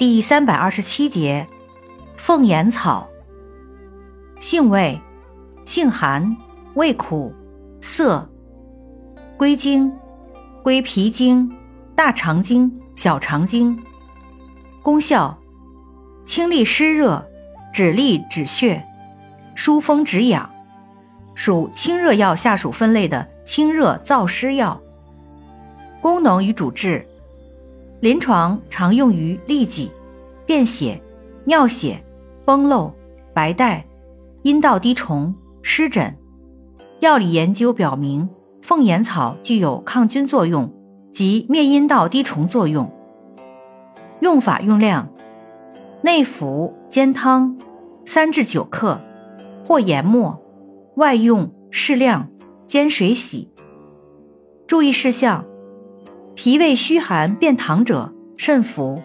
第三百二十七节，凤眼草。性味，性寒，味苦，涩。归经，归脾经、大肠经、小肠经。功效，清利湿热，止痢止血，疏风止痒。属清热药下属分类的清热燥湿药。功能与主治，临床常用于痢疾、便血、尿血、崩漏、白带、阴道滴虫、湿疹。药理研究表明。凤眼草具有抗菌作用及灭阴道滴虫作用。用法用量：内服煎汤，三至九克，或研末；外用适量，煎水洗。注意事项：脾胃虚寒便溏者慎服。